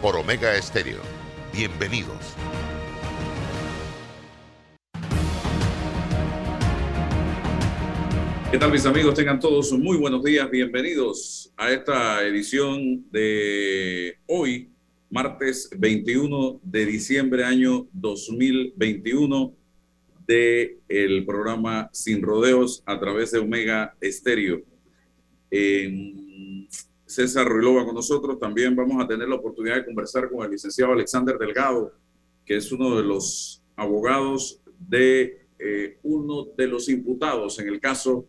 por Omega Estéreo. Bienvenidos. ¿Qué tal mis amigos? Tengan todos muy buenos días. Bienvenidos a esta edición de hoy, martes 21 de diciembre año 2021 de el programa Sin Rodeos a través de Omega Estéreo. César Ruilova con nosotros. También vamos a tener la oportunidad de conversar con el licenciado Alexander Delgado, que es uno de los abogados de eh, uno de los imputados en el caso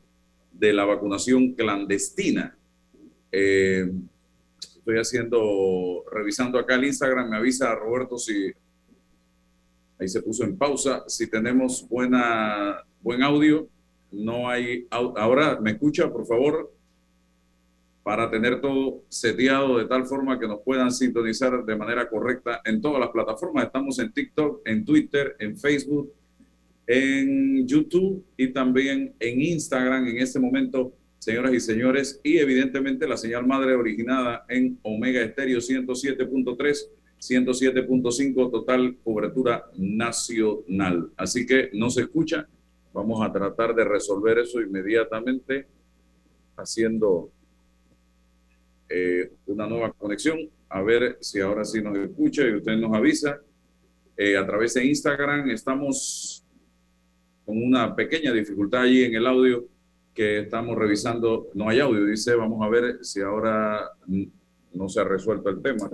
de la vacunación clandestina. Eh, estoy haciendo, revisando acá el Instagram, me avisa Roberto si ahí se puso en pausa, si tenemos buena, buen audio. No hay, ahora me escucha, por favor para tener todo seteado de tal forma que nos puedan sintonizar de manera correcta en todas las plataformas. Estamos en TikTok, en Twitter, en Facebook, en YouTube y también en Instagram en este momento, señoras y señores, y evidentemente la señal madre originada en Omega Estéreo 107.3. 107.5 total cobertura nacional. Así que no se escucha. Vamos a tratar de resolver eso inmediatamente haciendo eh, una nueva conexión, a ver si ahora sí nos escucha y usted nos avisa. Eh, a través de Instagram estamos con una pequeña dificultad allí en el audio que estamos revisando. No hay audio, dice, vamos a ver si ahora no se ha resuelto el tema.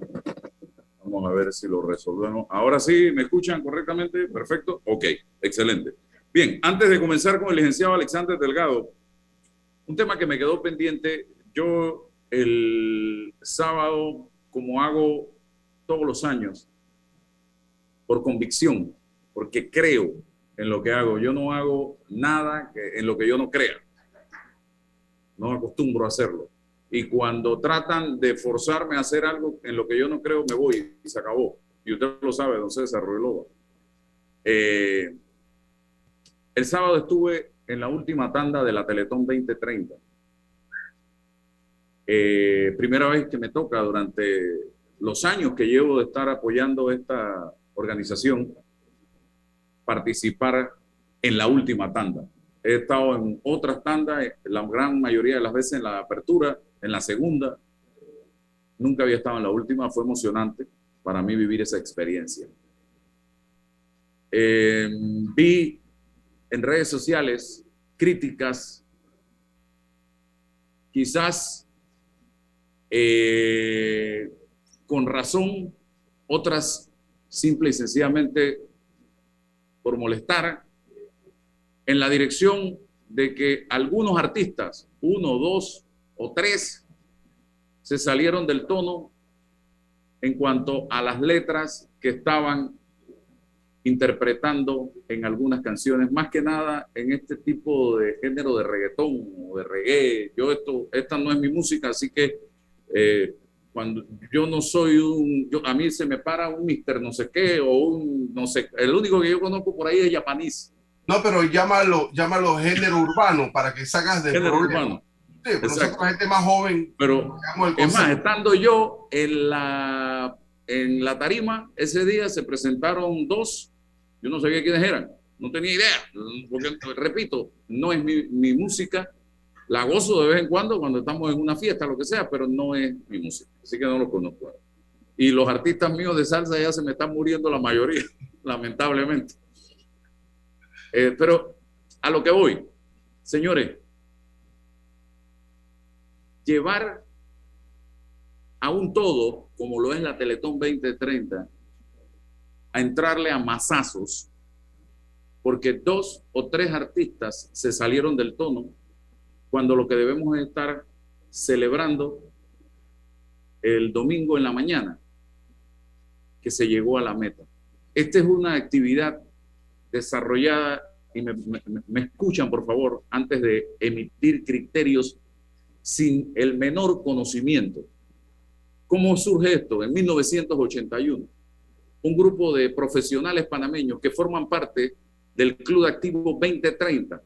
Vamos a ver si lo resolvemos. Ahora sí, ¿me escuchan correctamente? Perfecto. Ok, excelente. Bien, antes de comenzar con el licenciado Alexander Delgado, un tema que me quedó pendiente, yo el sábado, como hago todos los años, por convicción, porque creo en lo que hago. Yo no hago nada en lo que yo no crea. No acostumbro a hacerlo. Y cuando tratan de forzarme a hacer algo en lo que yo no creo, me voy y se acabó. Y usted lo sabe, don César Ruelova. Eh, el sábado estuve en la última tanda de la Teletón 2030 eh, primera vez que me toca durante los años que llevo de estar apoyando esta organización, participar en la última tanda. He estado en otras tandas, la gran mayoría de las veces en la apertura, en la segunda. Nunca había estado en la última, fue emocionante para mí vivir esa experiencia. Eh, vi en redes sociales críticas, quizás eh, con razón, otras simple y sencillamente por molestar, en la dirección de que algunos artistas, uno, dos o tres, se salieron del tono en cuanto a las letras que estaban interpretando en algunas canciones, más que nada en este tipo de género de reggaetón o de reggae. Yo esto, esta no es mi música, así que eh, cuando yo no soy un, a mí se me para un mister no sé qué o un, no sé, el único que yo conozco por ahí es japonés. No, pero llámalo, llámalo género urbano para que sacas de género urbano. Sí, pero nosotros gente más joven. Pero es más, estando yo en la, en la tarima, ese día se presentaron dos, yo no sabía quiénes eran, no tenía idea, porque repito, no es mi, mi música, la gozo de vez en cuando cuando estamos en una fiesta, lo que sea, pero no es mi música, así que no lo conozco. Y los artistas míos de salsa ya se me están muriendo la mayoría, lamentablemente. Eh, pero a lo que voy, señores, llevar a un todo, como lo es la Teletón 2030, a entrarle a masazos, porque dos o tres artistas se salieron del tono cuando lo que debemos es estar celebrando el domingo en la mañana que se llegó a la meta. Esta es una actividad desarrollada, y me, me escuchan por favor, antes de emitir criterios sin el menor conocimiento. ¿Cómo surge esto? En 1981, un grupo de profesionales panameños que forman parte del Club Activo 2030,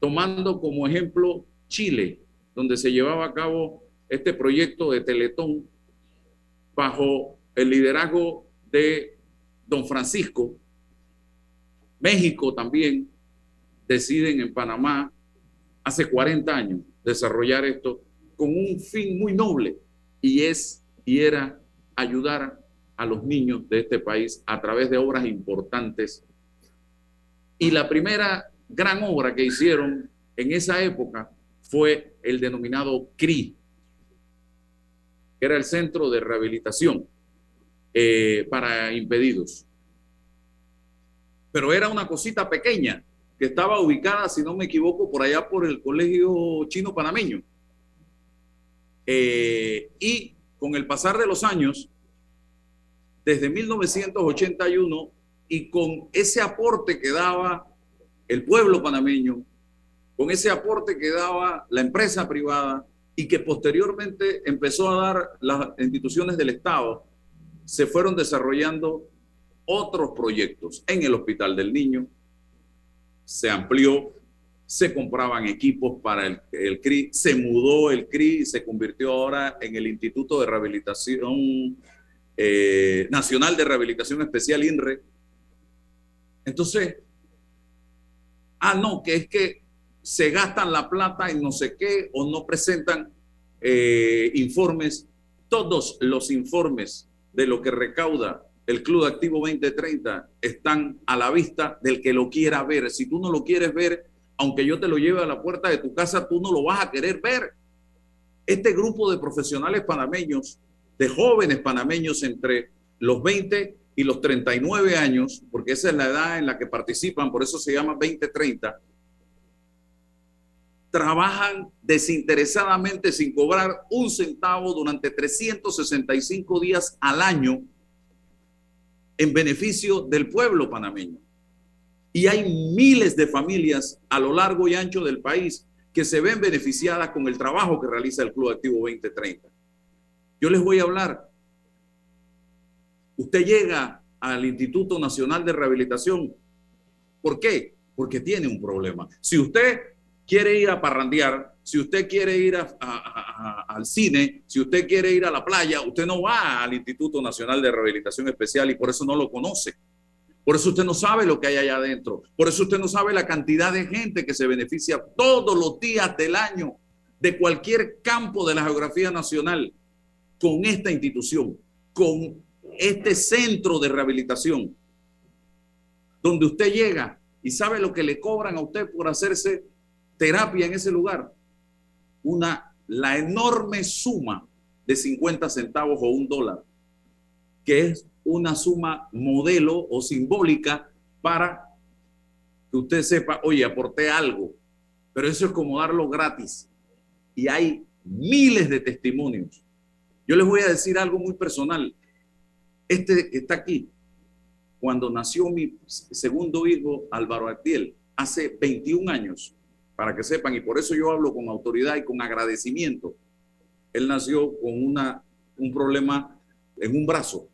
tomando como ejemplo Chile, donde se llevaba a cabo este proyecto de Teletón bajo el liderazgo de don Francisco. México también deciden en Panamá hace 40 años desarrollar esto con un fin muy noble y es y era ayudar a los niños de este país a través de obras importantes. Y la primera gran obra que hicieron en esa época fue el denominado CRI, que era el Centro de Rehabilitación eh, para Impedidos. Pero era una cosita pequeña, que estaba ubicada, si no me equivoco, por allá por el Colegio Chino Panameño. Eh, y con el pasar de los años, desde 1981, y con ese aporte que daba el pueblo panameño, con ese aporte que daba la empresa privada y que posteriormente empezó a dar las instituciones del Estado, se fueron desarrollando otros proyectos en el Hospital del Niño, se amplió, se compraban equipos para el, CRI, se mudó el CRI y se convirtió ahora en el Instituto de Rehabilitación eh, Nacional de Rehabilitación Especial INRE. Entonces, ah, no, que es que se gastan la plata en no sé qué o no presentan eh, informes. Todos los informes de lo que recauda el Club Activo 2030 están a la vista del que lo quiera ver. Si tú no lo quieres ver, aunque yo te lo lleve a la puerta de tu casa, tú no lo vas a querer ver. Este grupo de profesionales panameños, de jóvenes panameños entre los 20 y los 39 años, porque esa es la edad en la que participan, por eso se llama 2030, trabajan desinteresadamente sin cobrar un centavo durante 365 días al año en beneficio del pueblo panameño. Y hay miles de familias a lo largo y ancho del país que se ven beneficiadas con el trabajo que realiza el Club Activo 2030. Yo les voy a hablar. Usted llega al Instituto Nacional de Rehabilitación. ¿Por qué? Porque tiene un problema. Si usted quiere ir a parrandear, si usted quiere ir al cine, si usted quiere ir a la playa, usted no va al Instituto Nacional de Rehabilitación Especial y por eso no lo conoce. Por eso usted no sabe lo que hay allá adentro. Por eso usted no sabe la cantidad de gente que se beneficia todos los días del año de cualquier campo de la geografía nacional con esta institución, con este centro de rehabilitación, donde usted llega y sabe lo que le cobran a usted por hacerse terapia en ese lugar, una, la enorme suma de 50 centavos o un dólar, que es una suma modelo o simbólica para que usted sepa, oye, aporté algo, pero eso es como darlo gratis. Y hay miles de testimonios. Yo les voy a decir algo muy personal. Este está aquí, cuando nació mi segundo hijo, Álvaro Artiel, hace 21 años, para que sepan, y por eso yo hablo con autoridad y con agradecimiento. Él nació con una, un problema en un brazo,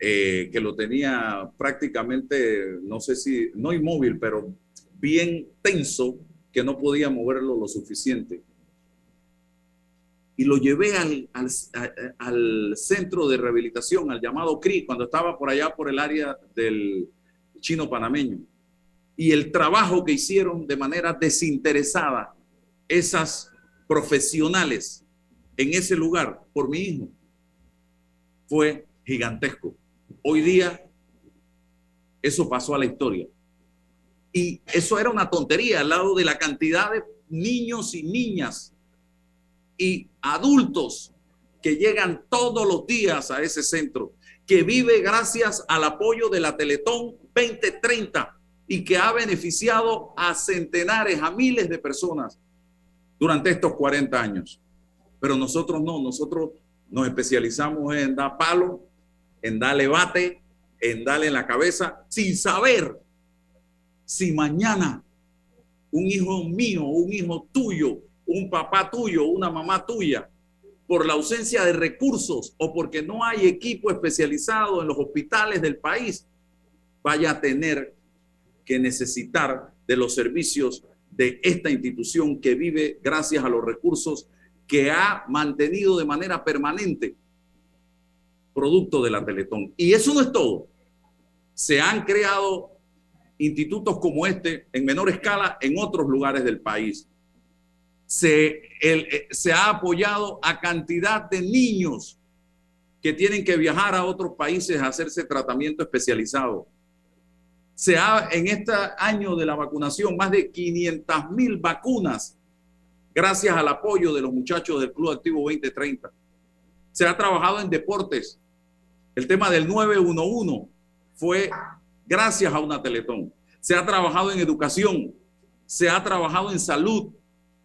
eh, que lo tenía prácticamente, no sé si, no inmóvil, pero bien tenso, que no podía moverlo lo suficiente. Y lo llevé al, al, al centro de rehabilitación, al llamado CRI, cuando estaba por allá por el área del chino panameño y el trabajo que hicieron de manera desinteresada esas profesionales en ese lugar por mi hijo fue gigantesco. Hoy día eso pasó a la historia. Y eso era una tontería al lado de la cantidad de niños y niñas y adultos que llegan todos los días a ese centro, que vive gracias al apoyo de la Teletón 2030 y que ha beneficiado a centenares, a miles de personas durante estos 40 años. Pero nosotros no, nosotros nos especializamos en dar palo, en darle bate, en darle en la cabeza, sin saber si mañana un hijo mío, un hijo tuyo, un papá tuyo, una mamá tuya, por la ausencia de recursos o porque no hay equipo especializado en los hospitales del país, vaya a tener que necesitar de los servicios de esta institución que vive gracias a los recursos que ha mantenido de manera permanente producto de la Teletón. Y eso no es todo. Se han creado institutos como este en menor escala en otros lugares del país. Se, eh, se ha apoyado a cantidad de niños que tienen que viajar a otros países a hacerse tratamiento especializado. Se ha, en este año de la vacunación, más de 500 mil vacunas, gracias al apoyo de los muchachos del Club Activo 2030. Se ha trabajado en deportes. El tema del 911 fue gracias a una Teletón. Se ha trabajado en educación, se ha trabajado en salud.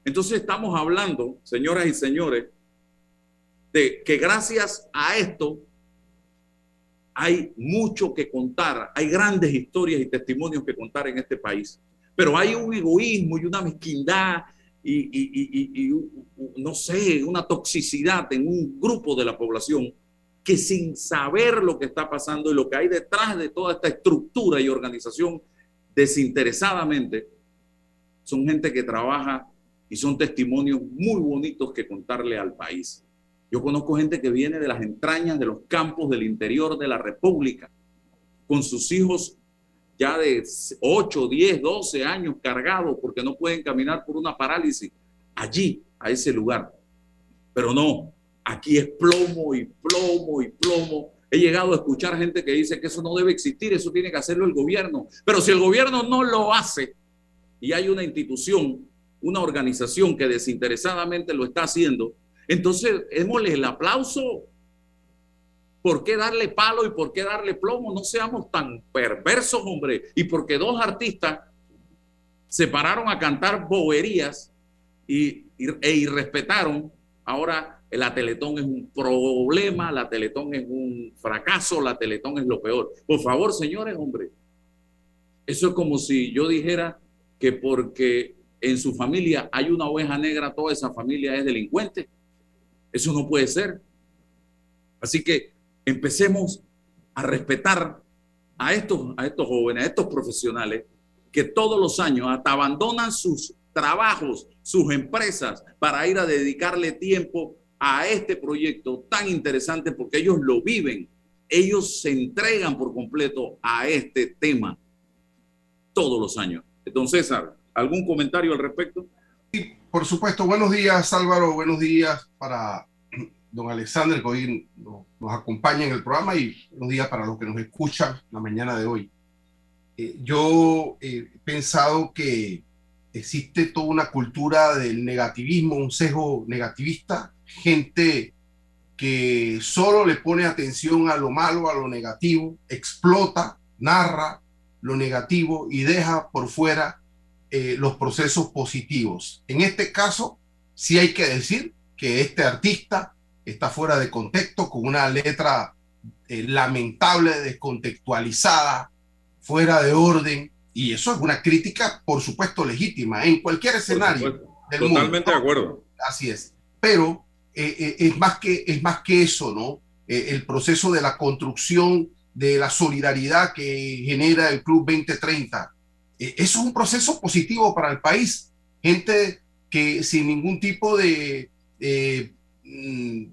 Entonces estamos hablando, señoras y señores, de que gracias a esto hay mucho que contar, hay grandes historias y testimonios que contar en este país, pero hay un egoísmo y una mezquindad y, y, no sé, una toxicidad en un grupo de la población que sin saber lo que está pasando y lo que hay detrás de toda esta estructura y organización desinteresadamente, son gente que trabaja y son testimonios muy bonitos que contarle al país. Yo conozco gente que viene de las entrañas de los campos del interior de la República, con sus hijos ya de 8, 10, 12 años cargados porque no pueden caminar por una parálisis, allí, a ese lugar. Pero no, aquí es plomo y plomo y plomo. He llegado a escuchar gente que dice que eso no debe existir, eso tiene que hacerlo el gobierno. Pero si el gobierno no lo hace y hay una institución, una organización que desinteresadamente lo está haciendo, entonces démosle el aplauso. ¿Por qué darle palo y por qué darle plomo? No seamos tan perversos, hombre. Y porque dos artistas se pararon a cantar boberías y, e irrespetaron, ahora la Teletón es un problema, la Teletón es un fracaso, la Teletón es lo peor. Por favor, señores, hombre, eso es como si yo dijera que porque en su familia hay una oveja negra, toda esa familia es delincuente. Eso no puede ser. Así que empecemos a respetar a estos, a estos jóvenes, a estos profesionales que todos los años hasta abandonan sus trabajos, sus empresas para ir a dedicarle tiempo a este proyecto tan interesante porque ellos lo viven, ellos se entregan por completo a este tema todos los años. Entonces, César, ¿algún comentario al respecto? Sí, por supuesto. Buenos días, Álvaro. Buenos días para don Alexander, que hoy nos, acompaña en el programa, y buenos días para los que nos escuchan la mañana de hoy. Eh, yo he pensado que existe toda una cultura del negativismo, un sesgo negativista gente que solo le pone atención a lo malo, a lo negativo, explota, narra lo negativo y deja por fuera eh, los procesos positivos. En este caso, sí hay que decir que este artista está fuera de contexto, con una letra eh, lamentable, descontextualizada, fuera de orden, y eso es una crítica, por supuesto, legítima en cualquier escenario. Del Totalmente de acuerdo. Así es. Pero eh, es, más que, es más que eso, ¿no? El proceso de la construcción de la solidaridad que genera el Club 2030. Eso es un proceso positivo para el país. Gente que sin ningún tipo de mm,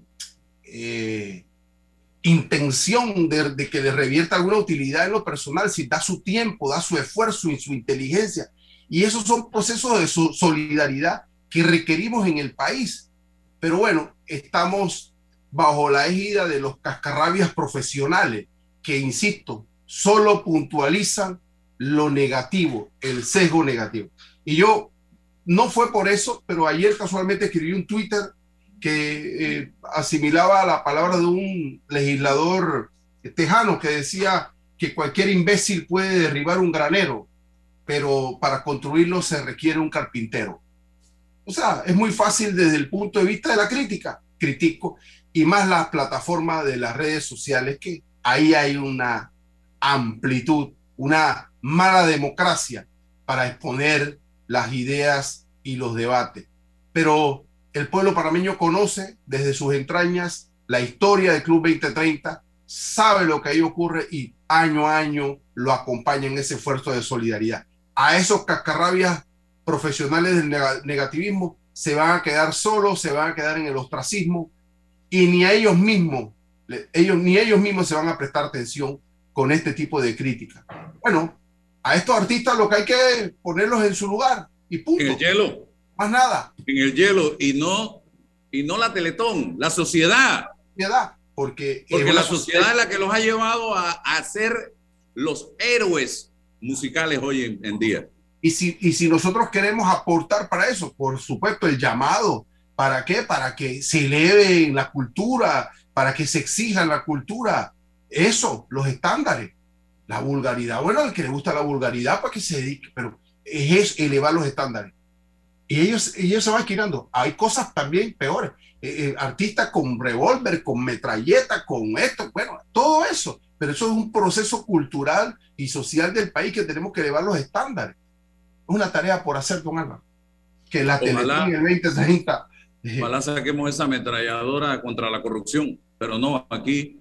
intención de, de, que le revierta alguna utilidad en lo personal, si da su tiempo, da su esfuerzo y su inteligencia. Y esos son procesos de solidaridad que requerimos en el país. Pero bueno, estamos bajo la égida de los cascarrabias profesionales que, insisto, solo puntualizan lo negativo, el sesgo negativo. Y yo, no fue por eso, pero ayer casualmente escribí un Twitter que eh, asimilaba la palabra de un legislador tejano que decía que cualquier imbécil puede derribar un granero, pero para construirlo se requiere un carpintero. O sea, es muy fácil desde el punto de vista de la crítica. Critico y más las plataformas de las redes sociales que ahí hay una amplitud, una mala democracia para exponer las ideas y los debates. Pero el pueblo panameño conoce desde sus entrañas la historia del Club 2030, sabe lo que ahí ocurre y año a año lo acompaña en ese esfuerzo de solidaridad. A esos cascarrabias profesionales del negativismo se van a quedar solos, se van a quedar en el ostracismo y ni a ellos mismos, ellos, ni ellos mismos se van a prestar atención con este tipo de crítica. Bueno, a estos artistas lo que hay que ponerlos en su lugar y punto. En el hielo. Más nada. En el hielo y no, y no la Teletón, la sociedad. porque, porque la sociedad es la que los ha llevado a, a ser los héroes musicales hoy en, día. Y si, y si nosotros queremos aportar para eso, por supuesto, el llamado, ¿para qué? Para que se eleve la cultura, para que se exija la cultura, eso, los estándares, la vulgaridad. Bueno, al que le gusta la vulgaridad, para que se dedique, pero es elevar los estándares. Y ellos, ellos se van girando. Hay cosas también peores. Eh, eh, artistas con revólver, con metralleta, con esto, bueno, todo eso. Pero eso es un proceso cultural y social del país que tenemos que elevar los estándares. Es una tarea por hacer, don Álvaro. Que la el 2030. Eh, ojalá saquemos esa ametralladora contra la corrupción, pero no, aquí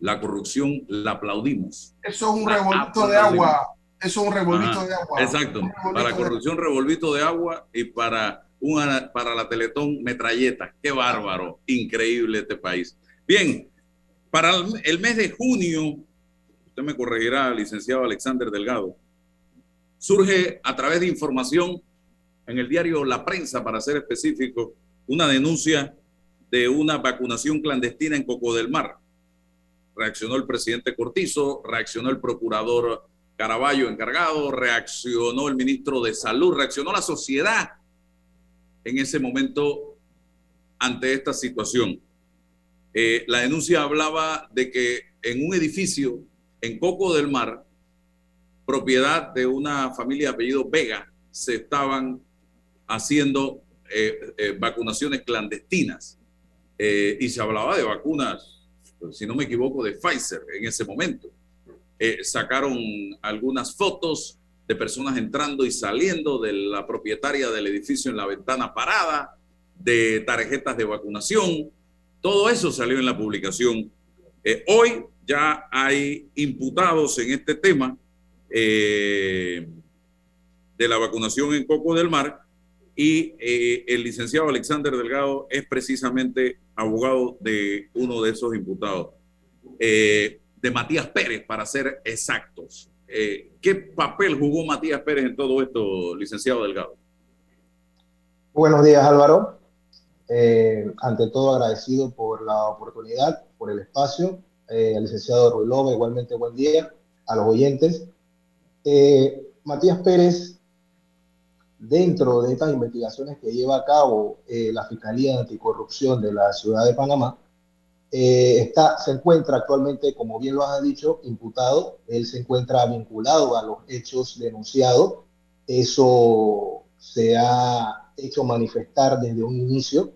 la corrupción la aplaudimos. Eso es un revolvito de agua. Eso es un revolvito de agua. Exacto. Para corrupción, revolvito de agua y para, una, para la Teletón, metralleta. Qué bárbaro. Increíble este país. Bien, para el mes de junio, usted me corregirá, licenciado Alexander Delgado, surge a través de información en el diario La Prensa, para ser específico, una denuncia de una vacunación clandestina en Coco del Mar. Reaccionó el presidente Cortizo, reaccionó el procurador Caraballo encargado, reaccionó el ministro de Salud, reaccionó la sociedad en ese momento ante esta situación. Eh, la denuncia hablaba de que en un edificio en Coco del Mar, propiedad de una familia de apellido Vega, se estaban haciendo eh, eh, vacunaciones clandestinas. y se hablaba de vacunas, si no me equivoco, de Pfizer en ese momento. sacaron algunas fotos de personas entrando y saliendo de la propietaria del edificio en la ventana parada, de tarjetas de vacunación, todo eso salió en la publicación. Eh, hoy ya hay imputados en este tema eh, de la vacunación en Coco del Mar y eh, el licenciado Alexander Delgado es precisamente abogado de uno de esos imputados, de Matías Pérez, para ser exactos. ¿Qué papel jugó Matías Pérez en todo esto, licenciado Delgado? Buenos días, Álvaro. Eh, ante todo agradecido por la oportunidad, por el espacio, eh, al licenciado Ruilova, igualmente buen día, a los oyentes. Eh, Matías Pérez, dentro de estas investigaciones que lleva a cabo la Fiscalía de Anticorrupción de la Ciudad de Panamá, está, se encuentra actualmente, como bien lo has dicho, imputado. Él se encuentra vinculado a los hechos denunciados. Eso se ha hecho manifestar desde un inicio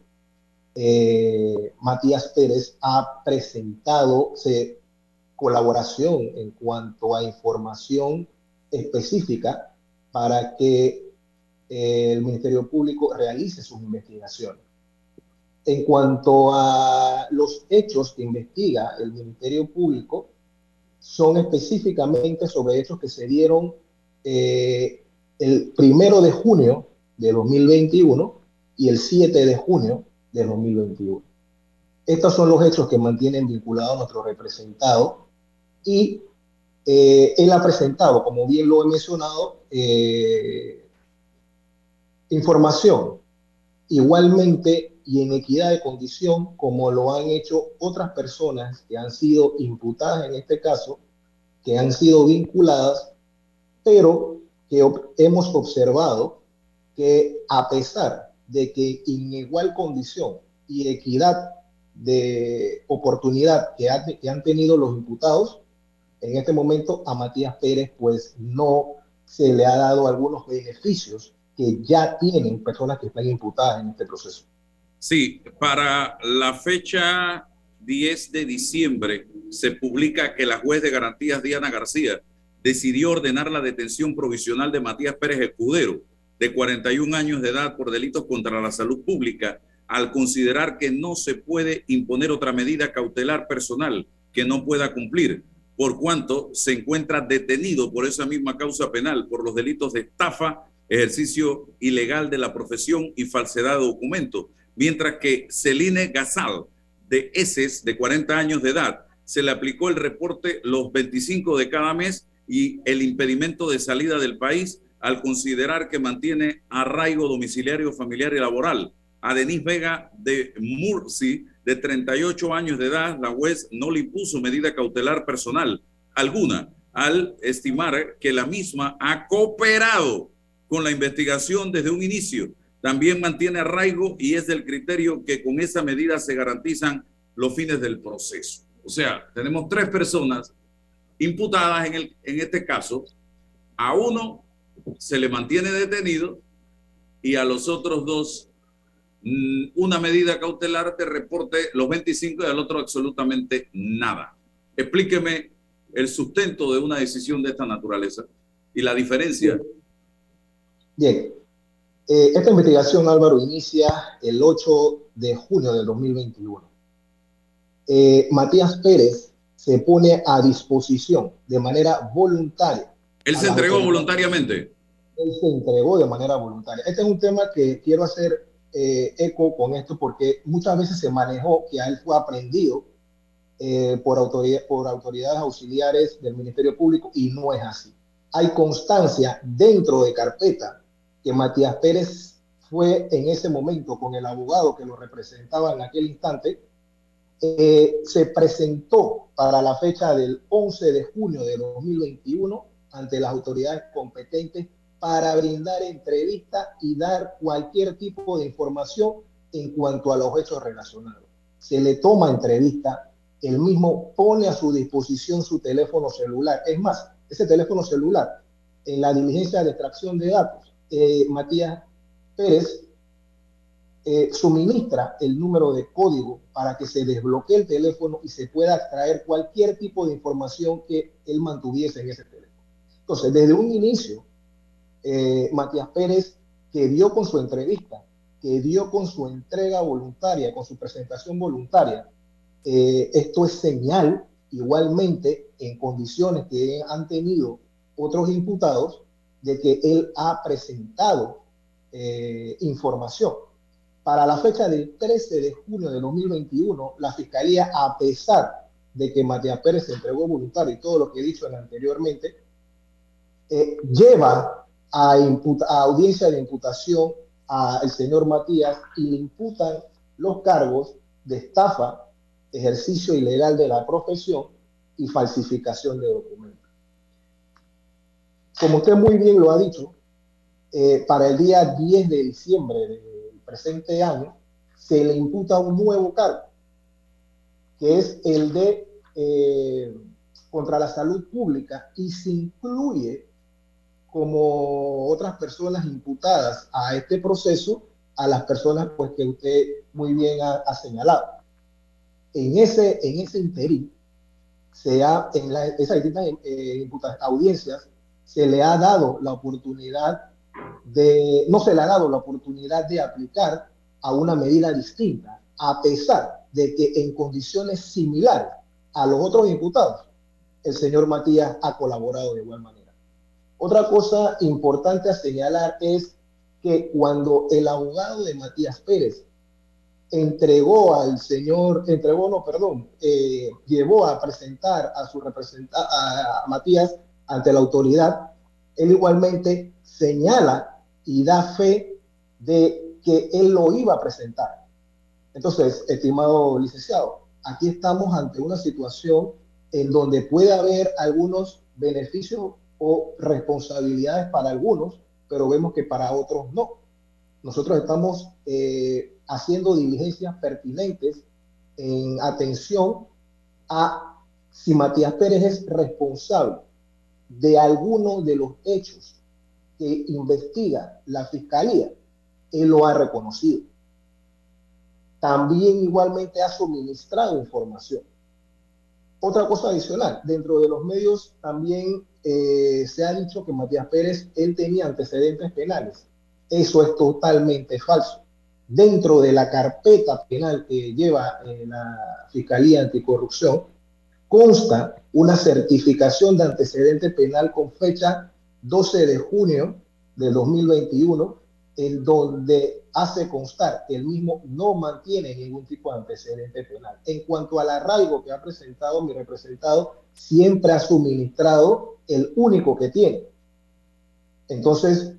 eh, Matías Pérez ha presentado colaboración en cuanto a información específica para que eh, el Ministerio Público realice sus investigaciones. En cuanto a los hechos que investiga el Ministerio Público, son específicamente sobre hechos que se dieron eh, el primero de junio de 2021 y el 7 de junio de 2021. Estos son los hechos que mantienen vinculado a nuestro representado y eh, él ha presentado, como bien lo he mencionado, eh, información igualmente y en equidad de condición como lo han hecho otras personas que han sido imputadas en este caso, que han sido vinculadas, pero que hemos observado que a pesar de que en igual condición y equidad de oportunidad que, que han tenido los imputados, en este momento a Matías Pérez pues no se le ha dado algunos beneficios que ya tienen personas que están imputadas en este proceso. Sí, para la fecha 10 de diciembre se publica que la juez de garantías Diana García decidió ordenar la detención provisional de Matías Pérez Escudero, de 41 años de edad por delitos contra la salud pública, al considerar que no se puede imponer otra medida cautelar personal que no pueda cumplir, por cuanto se encuentra detenido por esa misma causa penal por los delitos de estafa, ejercicio ilegal de la profesión y falsedad de documento, mientras que Celine Gasal, de Eses, de 40 años de edad, se le aplicó el reporte los 25 de cada mes y el impedimento de salida del país al considerar que mantiene arraigo domiciliario, familiar y laboral. A Denis Vega de Murci, de 38 años de edad, la juez no le impuso medida cautelar personal alguna al estimar que la misma ha cooperado con la investigación desde un inicio. También mantiene arraigo y es del criterio que con esa medida se garantizan los fines del proceso. O sea, tenemos tres personas imputadas en, el, en este caso. A uno se le mantiene detenido y a los otros dos mm, una medida cautelar te reporte los 25 y al otro absolutamente nada. Explíqueme el sustento de una decisión de esta naturaleza y la diferencia. Bien, eh, esta investigación, Álvaro, inicia el 8 de junio del 2021. Eh, Matías Pérez se pone a disposición de manera voluntaria. Él se entregó voluntariamente. Él se entregó de manera voluntaria. Este es un tema que quiero hacer eh, eco con esto porque muchas veces se manejó que a él fue aprendido por, autoridad, por autoridades auxiliares del Ministerio Público y no es así. Hay constancia dentro de carpeta que Matías Pérez fue en ese momento con el abogado que lo representaba en aquel instante, eh, se presentó para la fecha del 11 de junio de 2021 ante las autoridades competentes para brindar entrevista y dar cualquier tipo de información en cuanto a los hechos relacionados. Se le toma entrevista, él mismo pone a su disposición su teléfono celular. Es más, ese teléfono celular, en la diligencia de extracción de datos, eh, Matías Pérez eh, suministra el número de código para que se desbloquee el teléfono y se pueda extraer cualquier tipo de información que él mantuviese en ese teléfono. Entonces, desde un inicio, eh, Matías Pérez, que dio con su entrevista, que dio con su entrega voluntaria, con su presentación voluntaria, esto es señal igualmente en condiciones que han tenido otros imputados de que él ha presentado eh, información. Para la fecha del 13 de junio de 2021, la Fiscalía, a pesar de que Matías Pérez se entregó voluntario y todo lo que he dicho anteriormente, eh, lleva a, a, audiencia de imputación al señor Matías y le imputan los cargos de estafa, ejercicio ilegal de la profesión y falsificación de documentos como usted muy bien lo ha dicho, eh, para el día 10 de diciembre del presente año se le imputa un nuevo cargo, que es el de eh, contra la salud pública y se incluye como otras personas imputadas a este proceso a las personas pues que usted muy bien ha, señalado. En ese, en ese interín, se ha, en esas distintas eh, audiencias, se le ha dado la oportunidad de, no se le ha dado la oportunidad de aplicar a una medida distinta, a pesar de que en condiciones similares a los otros imputados, el señor Matías ha colaborado de igual manera. Otra cosa importante a señalar es que cuando el abogado de Matías Pérez entregó al señor, entregó, no, perdón, eh, llevó a presentar a su representante, a Matías ante la autoridad, él igualmente señala y da fe de que él lo iba a presentar. Entonces, estimado licenciado, aquí estamos ante una situación en donde puede haber algunos beneficios o responsabilidades para algunos, pero vemos que para otros no. Nosotros estamos eh, haciendo diligencias pertinentes en atención a si Matías Pérez es responsable de algunos de los hechos que investiga la fiscalía, él lo ha reconocido. también igualmente ha suministrado información. Otra cosa adicional, dentro de los medios también eh, se ha dicho que Matías Pérez, él tenía antecedentes penales. Eso es totalmente falso. Dentro de la carpeta penal que lleva eh, la Fiscalía Anticorrupción, consta una certificación de antecedente penal con fecha 12 de junio de 2021, en donde hace constar que el mismo no mantiene ningún tipo de antecedente penal. En cuanto al arraigo que ha presentado mi representado, siempre ha suministrado el único que tiene. Entonces,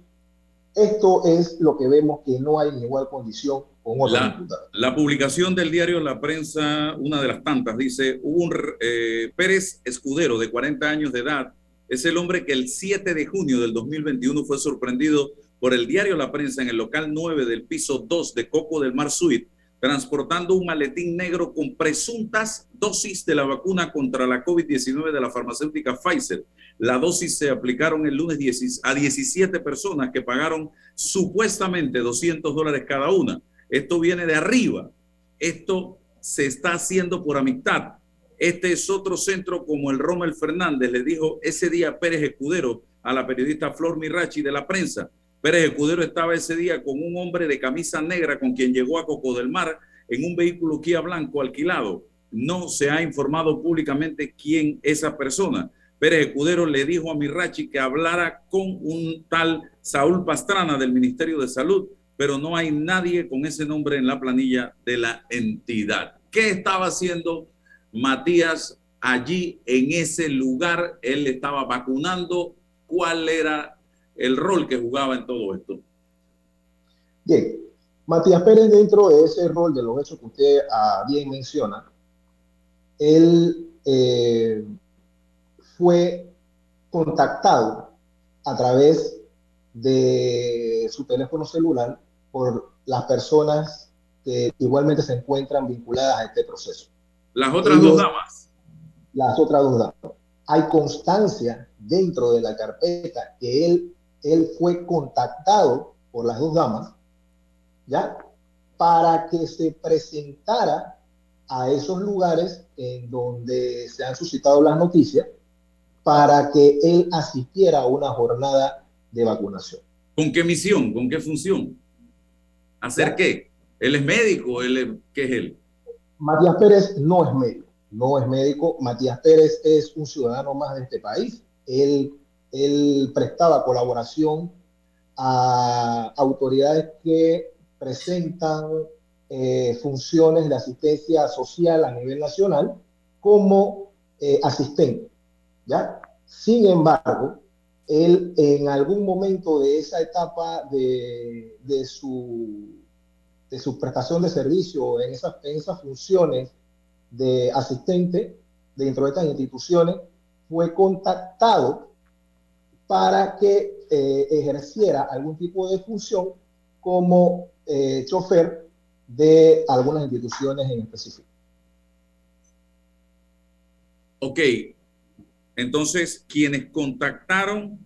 esto es lo que vemos que no hay igual condición con otros la, la, publicación del diario La Prensa, una de las tantas, dice, hubo un eh, Pérez Escudero de 40 años de edad, es el hombre que el 7 de junio del 2021 fue sorprendido por el diario La Prensa en el local 9 del piso 2 de Coco del Mar Suite, transportando un maletín negro con presuntas dosis de la vacuna contra la COVID-19 de la farmacéutica Pfizer. La dosis se aplicaron el lunes a 17 personas que pagaron supuestamente 200 dólares cada una. Esto viene de arriba. Esto se está haciendo por amistad. Este es otro centro como el Rommel Fernández, le dijo ese día Pérez Escudero a la periodista Flor Mirachi de la prensa. Pérez Escudero estaba ese día con un hombre de camisa negra con quien llegó a Coco del Mar en un vehículo Kia blanco alquilado. No se ha informado públicamente quién esa persona. Pérez Escudero le dijo a Mirachi que hablara con un tal Saúl Pastrana del Ministerio de Salud, pero no hay nadie con ese nombre en la planilla de la entidad. ¿Qué estaba haciendo Matías allí en ese lugar? Él estaba vacunando. ¿Cuál era el rol que jugaba en todo esto. Bien, Matías Pérez dentro de ese rol de los hechos que usted ah, bien menciona, él eh, fue contactado a través de su teléfono celular por las personas que igualmente se encuentran vinculadas a este proceso. Las otras dos damas. Las otras dos damas. Hay constancia dentro de la carpeta que él él fue contactado por las dos damas, ¿ya? Para que se presentara a esos lugares en donde se han suscitado las noticias, para que él asistiera a una jornada de vacunación. ¿Con qué misión? ¿Con qué función? ¿Hacer qué? ¿Él es médico? ¿Él ¿Qué es él? Matías Pérez no es médico, no es médico. Matías Pérez es un ciudadano más de este país. Él él prestaba colaboración a autoridades que presentan eh, funciones de asistencia social a nivel nacional como eh, asistente. ¿Ya? Sin embargo, él en algún momento de esa etapa de, su, de su prestación de servicio, en esas, en esas funciones de asistente dentro de estas instituciones, fue contactado para que eh, ejerciera algún tipo de función como eh, chofer de algunas instituciones en específico. Ok, entonces quienes contactaron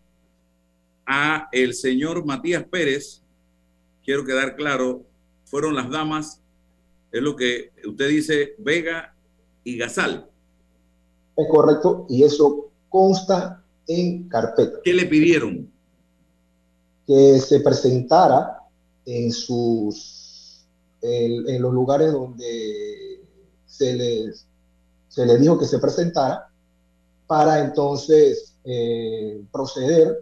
a el señor Matías Pérez, quiero quedar claro, fueron las damas, es lo que usted dice, Vega y Gazal. Es correcto, y eso consta en carpeta. ¿Qué le pidieron? Que se presentara en sus en, los lugares donde se les se le dijo que se presentara para entonces eh, proceder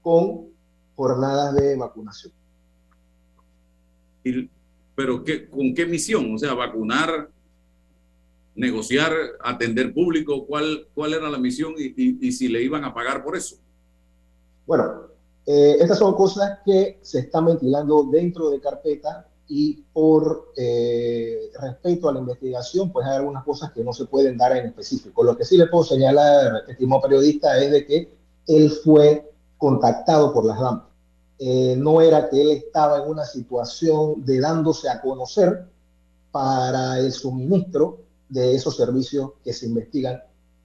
con jornadas de vacunación. ¿Pero qué, con qué misión? O sea, vacunar negociar, atender público? ¿Cuál, cuál era la misión y, si le iban a pagar por eso? Bueno, eh, estas son cosas que se están ventilando dentro de carpeta y por eh, respeto a la investigación, pues hay algunas cosas que no se pueden dar en específico. Lo que sí le puedo señalar, estimado periodista, es de que él fue contactado por las damas. Eh, no era que él estaba en una situación de dándose a conocer para el suministro de esos servicios que se investigan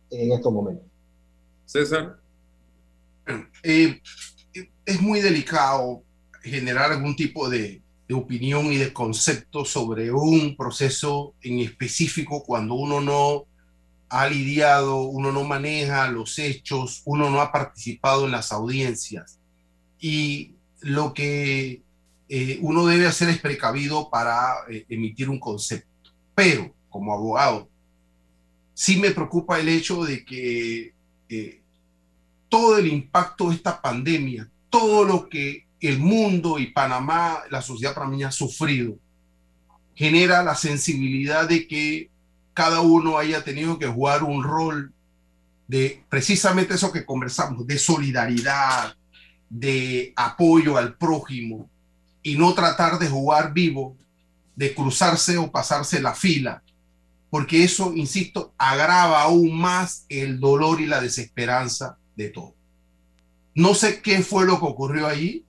en estos momentos. César. Eh, es muy delicado generar algún tipo de, de opinión y de concepto sobre un proceso en específico cuando uno no ha lidiado, uno no maneja los hechos, uno no ha participado en las audiencias. Y lo que eh, uno debe hacer es precavido para eh, emitir un concepto. Pero como abogado, sí me preocupa el hecho de que eh, todo el impacto de esta pandemia, todo lo que el mundo y Panamá, la sociedad panameña ha sufrido, genera la sensibilidad de que cada uno haya tenido que jugar un rol de precisamente eso que conversamos, de solidaridad, de apoyo al prójimo y no tratar de jugar vivo, de cruzarse o pasarse la fila, porque eso, insisto, agrava aún más el dolor y la desesperanza de todo. No sé qué fue lo que ocurrió allí.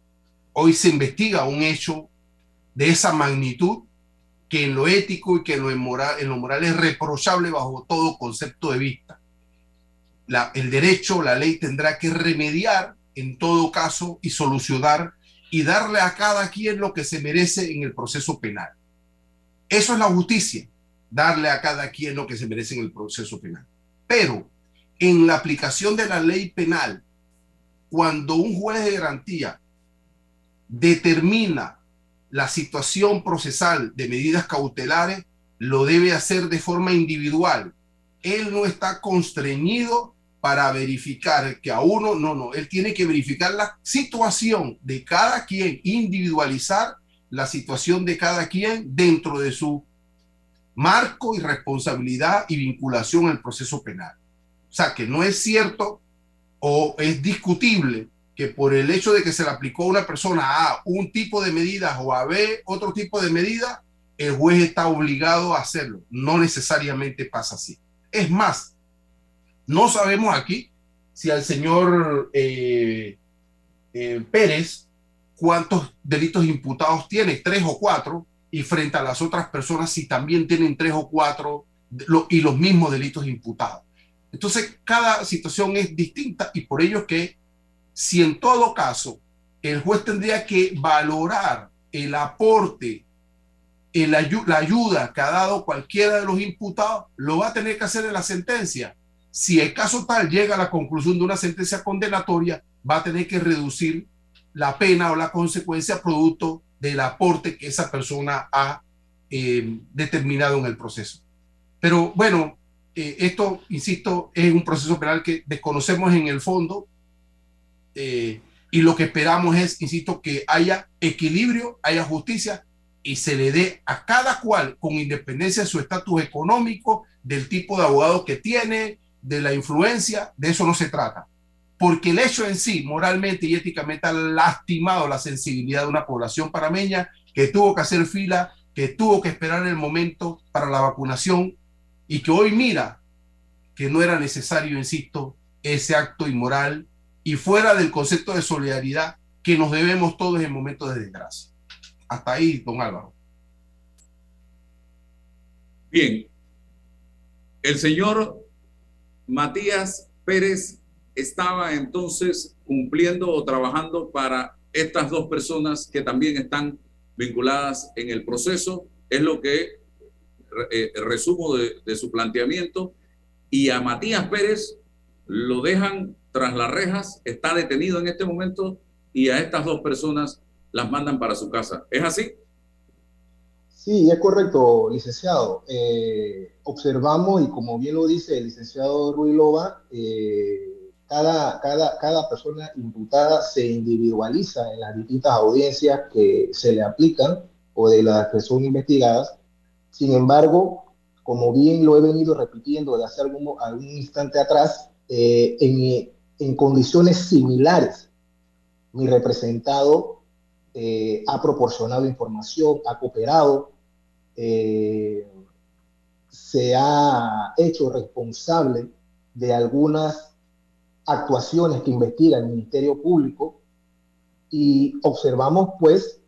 Hoy se investiga un hecho de esa magnitud que en lo ético y que en lo moral, en lo moral es reprochable bajo todo concepto de vista. El derecho, la ley tendrá que remediar en todo caso y solucionar y darle a cada quien lo que se merece en el proceso penal. Eso es la justicia, darle a cada quien lo que se merece en el proceso penal. Pero en la aplicación de la ley penal, cuando un juez de garantía determina la situación procesal de medidas cautelares lo debe hacer de forma individual. Él no está constreñido para verificar que a uno, no, no, él tiene que verificar la situación de cada quien, individualizar la situación de cada quien dentro de su marco y responsabilidad y vinculación al proceso penal. O sea, que no es cierto o es discutible por el hecho de que se le aplicó a una persona A un tipo de medidas o a B otro tipo de medidas, el juez está obligado a hacerlo. No necesariamente pasa así. Es más, no sabemos aquí si al señor eh, eh, Pérez cuántos delitos imputados tiene, tres o cuatro, y frente a las otras personas si también tienen tres o cuatro y los mismos delitos imputados. Entonces, cada situación es distinta y por ello que si en todo caso el juez tendría que valorar el aporte, el la ayuda que ha dado cualquiera de los imputados, lo va a tener que hacer en la sentencia. Si el caso tal llega a la conclusión de una sentencia condenatoria, va a tener que reducir la pena o la consecuencia producto del aporte que esa persona ha eh, determinado en el proceso. Pero bueno, eh, esto, insisto, es un proceso penal que desconocemos en el fondo, eh, y lo que esperamos es, insisto, que haya equilibrio, haya justicia y se le dé a cada cual, con independencia de su estatus económico, del tipo de abogado que tiene, de la influencia, de eso no se trata. Porque el hecho en sí, moralmente y éticamente, ha lastimado la sensibilidad de una población parameña que tuvo que hacer fila, que tuvo que esperar el momento para la vacunación y que hoy mira que no era necesario, insisto, ese acto inmoral y fuera del concepto de solidaridad que nos debemos todos en momentos de desgracia. Hasta ahí, don Álvaro. Bien. El señor Matías Pérez estaba entonces cumpliendo o trabajando para estas dos personas que también están vinculadas en el proceso. Es lo que eh, resumo de, de su planteamiento. Y a Matías Pérez lo dejan tras las rejas, está detenido en este momento y a estas dos personas las mandan para su casa. ¿Es así? Sí, es correcto, licenciado. Eh, observamos, y como bien lo dice el licenciado Ruilova, eh, cada, cada, cada persona imputada se individualiza en las distintas audiencias que se le aplican o de las que son investigadas. Sin embargo, como bien lo he venido repitiendo de hace algún, algún instante atrás, eh, en, en condiciones similares. Mi representado eh, ha proporcionado información, ha cooperado, eh, se ha hecho responsable de algunas actuaciones que investiga el Ministerio Público y observamos pues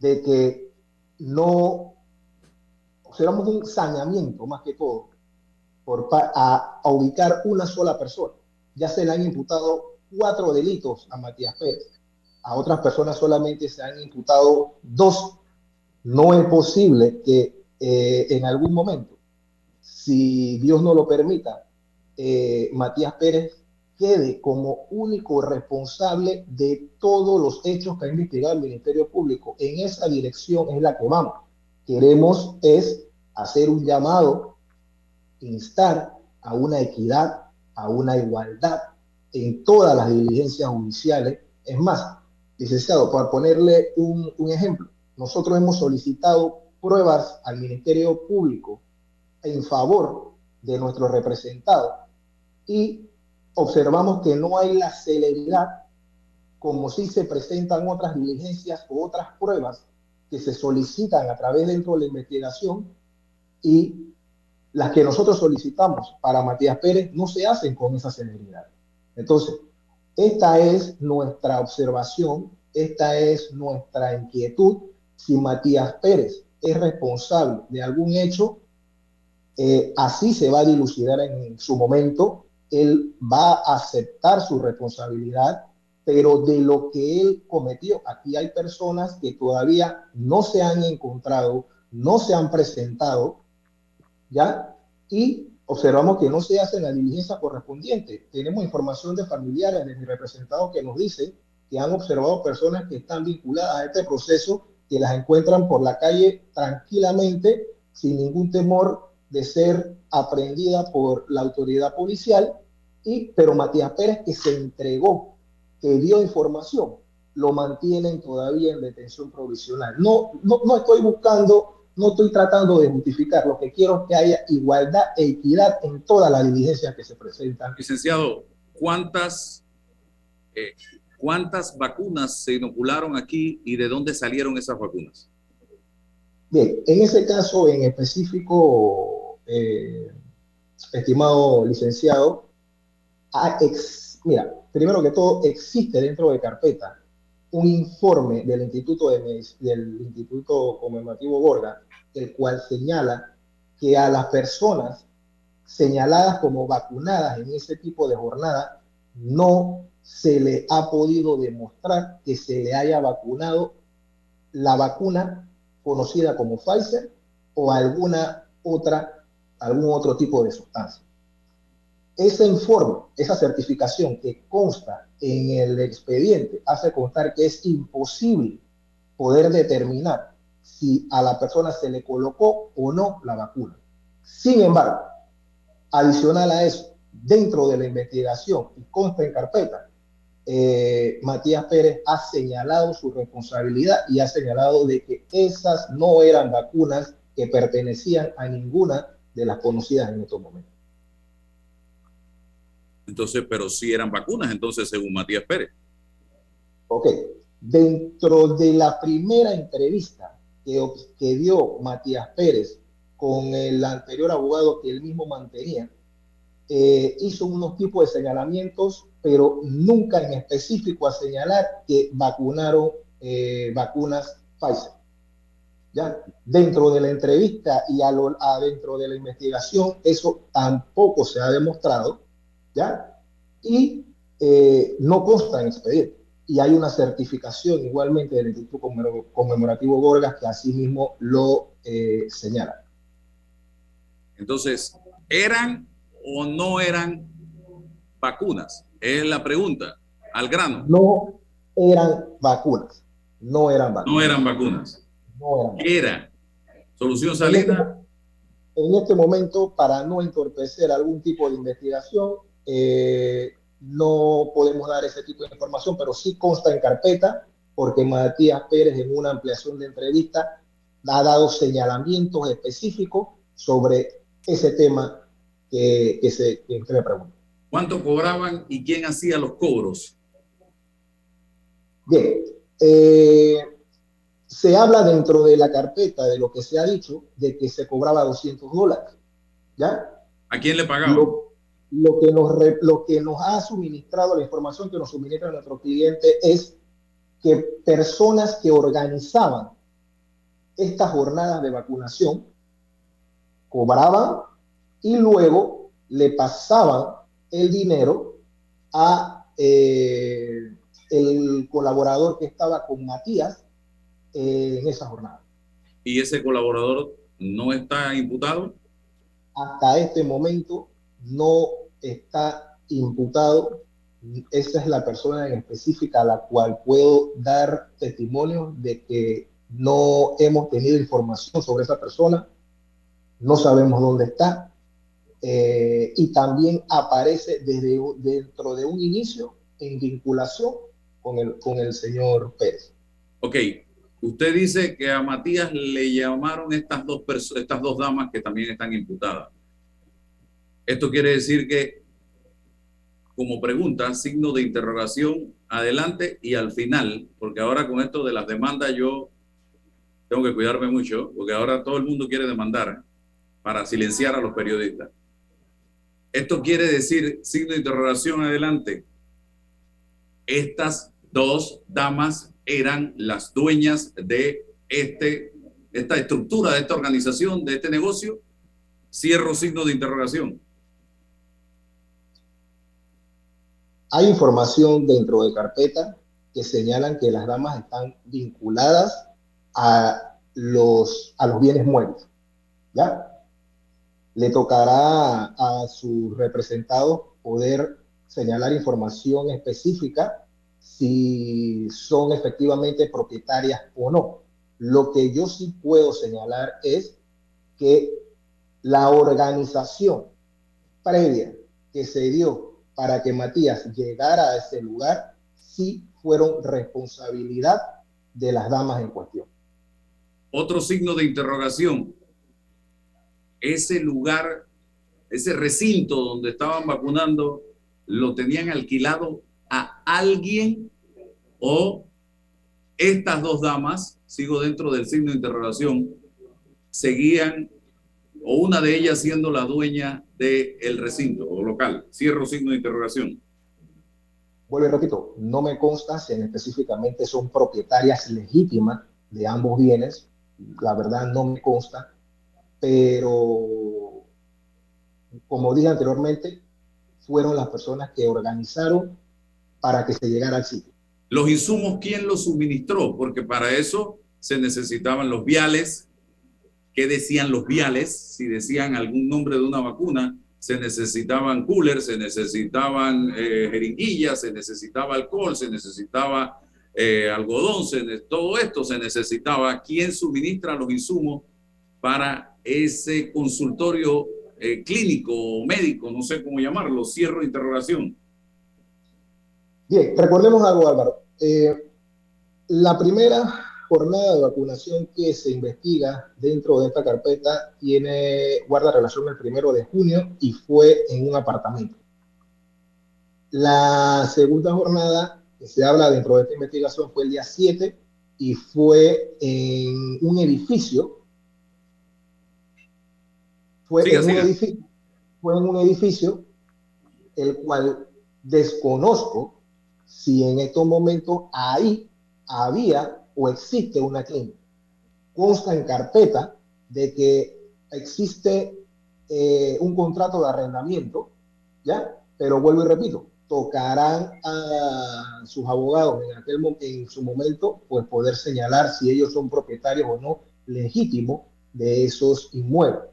de que no, observamos un saneamiento más que todo por, a, a ubicar una sola persona ya se le han imputado cuatro delitos a Matías Pérez. A otras personas solamente se han imputado dos No es posible que eh, en algún momento, si Dios no lo permita, eh, Matías Pérez quede como único responsable de todos los hechos que ha investigado el Ministerio Público. En esa dirección es la que vamos. Queremos es hacer un llamado, instar a una equidad, a una igualdad en todas las diligencias judiciales. Es más, licenciado, para ponerle un, ejemplo, nosotros hemos solicitado pruebas al Ministerio Público en favor de nuestro representado y observamos que no hay la celeridad como si se presentan otras diligencias o otras pruebas que se solicitan a través dentro de la investigación y las que nosotros solicitamos para Matías Pérez no se hacen con esa celeridad. Entonces, esta es nuestra observación, esta es nuestra inquietud. Si Matías Pérez es responsable de algún hecho, eh, así se va a dilucidar en su momento él va a aceptar su responsabilidad, pero de lo que él cometió, aquí hay personas que todavía no se han encontrado, no se han presentado, ¿ya? Y observamos que no se hace la diligencia correspondiente. Tenemos información de familiares de mi representado que nos dicen que han observado personas que están vinculadas a este proceso, que las encuentran por la calle tranquilamente, sin ningún temor de ser aprendida por la autoridad policial y, pero Matías Pérez, que se entregó, que dio información, lo mantienen todavía en detención provisional. No, no, no estoy buscando, no estoy tratando de justificar, lo que quiero es que haya igualdad e equidad en todas las diligencias que se presentan. Licenciado, ¿cuántas, eh, ¿cuántas vacunas se inocularon aquí y de dónde salieron esas vacunas? Bien, en ese caso en específico, eh, estimado licenciado, Ah, mira, primero que todo, existe dentro de carpeta un informe del Instituto, de, del Instituto Conmemorativo Gorga, el cual señala que a las personas señaladas como vacunadas en ese tipo de jornada no se le ha podido demostrar que se le haya vacunado la vacuna conocida como Pfizer o alguna otra, algún otro tipo de sustancia ese informe, esa certificación que consta en el expediente, hace constar que es imposible poder determinar si a la persona se le colocó o no la vacuna. Sin embargo, adicional a eso, dentro de la investigación y consta en carpeta, eh, Matías Pérez ha señalado su responsabilidad y ha señalado de que esas no eran vacunas que pertenecían a ninguna de las conocidas en estos momentos. Entonces, pero sí eran vacunas, entonces, según Matías Pérez. Ok, dentro de la primera entrevista que, dio Matías Pérez con el anterior abogado que él mismo mantenía, eh, hizo unos tipos de señalamientos, pero nunca en específico a señalar que vacunaron eh, vacunas Pfizer. ¿Ya? Dentro de la entrevista y dentro de la investigación, eso tampoco se ha demostrado. ¿Ya? Y eh, no consta en expediente. Y hay una certificación igualmente del Instituto Conmemorativo Gorgas que así mismo lo eh, señala. Entonces, ¿eran o no eran vacunas? Es la pregunta, al grano. No eran vacunas. No eran vacunas. No eran vacunas. No eran. Solución salida. en este momento, para no entorpecer algún tipo de investigación, eh, no podemos dar ese tipo de información, pero sí consta en carpeta, porque Matías Pérez en una ampliación de entrevista ha dado señalamientos específicos sobre ese tema que, se, que me pregunta. ¿Cuánto cobraban y quién hacía los cobros? Bien, eh, se habla dentro de la carpeta de lo que se ha dicho de que se cobraba 200 dólares. ¿Ya? ¿A quién le pagaban? lo que nos, lo que nos ha suministrado, la información que nos suministra nuestro cliente es que personas que organizaban estas jornadas de vacunación cobraban y luego le pasaban el dinero a eh, el colaborador que estaba con Matías eh, en esa jornada. ¿Y ese colaborador no está imputado? Hasta este momento no está imputado. Esa es la persona en específica a la cual puedo dar testimonio de que no hemos tenido información sobre esa persona, no sabemos dónde está, eh, y también aparece desde dentro de un inicio en vinculación con el, con el señor Pérez. Ok, usted dice que a Matías le llamaron estas dos, estas dos damas que también están imputadas. Esto quiere decir que, como pregunta, signo de interrogación adelante y al final, porque ahora con esto de las demandas yo tengo que cuidarme mucho, porque ahora todo el mundo quiere demandar para silenciar a los periodistas. Esto quiere decir, signo de interrogación adelante, estas dos damas eran las dueñas de este, esta estructura, de esta organización, de este negocio. Cierro signo de interrogación. Hay información dentro de carpeta que señalan que las damas están vinculadas a los, a los bienes muertos. ¿Ya? Le tocará a sus representados poder señalar información específica si son efectivamente propietarias o no. Lo que yo sí puedo señalar es que la organización previa que se dio para que Matías llegara a ese lugar sí fueron responsabilidad de las damas en cuestión. Otro signo de interrogación, ese lugar, ese recinto donde estaban vacunando, lo tenían alquilado a alguien o estas dos damas, sigo dentro del signo de interrogación, seguían o una de ellas siendo la dueña del recinto o local. Cierro signo de interrogación. Vuelvo y repito, no me consta si específicamente son propietarias legítimas de ambos bienes, la verdad no me consta, pero como dije anteriormente, fueron las personas que organizaron para que se llegara al sitio. Los insumos, ¿quién los suministró? Porque para eso se necesitaban los viales. ¿Qué decían los viales? Si decían algún nombre de una vacuna, se necesitaban coolers, se necesitaban eh, jeringuillas, se necesitaba alcohol, se necesitaba eh, algodón, todo esto se necesitaba. ¿Quién suministra los insumos para ese consultorio eh, clínico o médico? No sé cómo llamarlo, cierro interrogación. Bien, recordemos algo, Álvaro. La primera jornada de vacunación que se investiga dentro de esta carpeta tiene, guarda relación el primero de junio y fue en un apartamento. La segunda jornada que se habla dentro de esta investigación fue el día 7 y fue en un edificio. Fue, en, Un edificio fue en un edificio el cual desconozco si en estos momentos ahí había o existe una clínica. Consta en carpeta de que existe eh, un contrato de arrendamiento, ¿ya? Pero vuelvo y repito, tocarán a sus abogados en, aquel, en su momento, pues poder señalar si ellos son propietarios o no legítimos de esos inmuebles.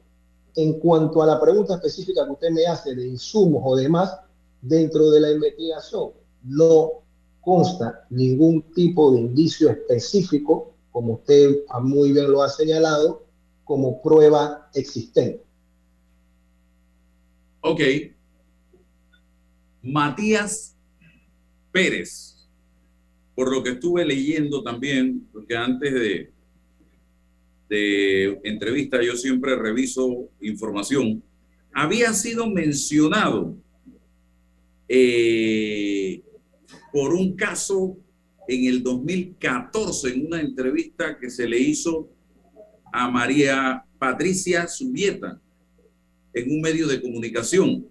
En cuanto a la pregunta específica que usted me hace de insumos o demás, dentro de la investigación, no consta ningún tipo de indicio específico, como usted muy bien lo ha señalado, como prueba existente. Ok. Matías Pérez, por lo que estuve leyendo también, porque antes de, entrevista yo siempre reviso información, había sido mencionado eh, por un caso en el 2014, en una entrevista que se le hizo a María Patricia Subieta en un medio de comunicación.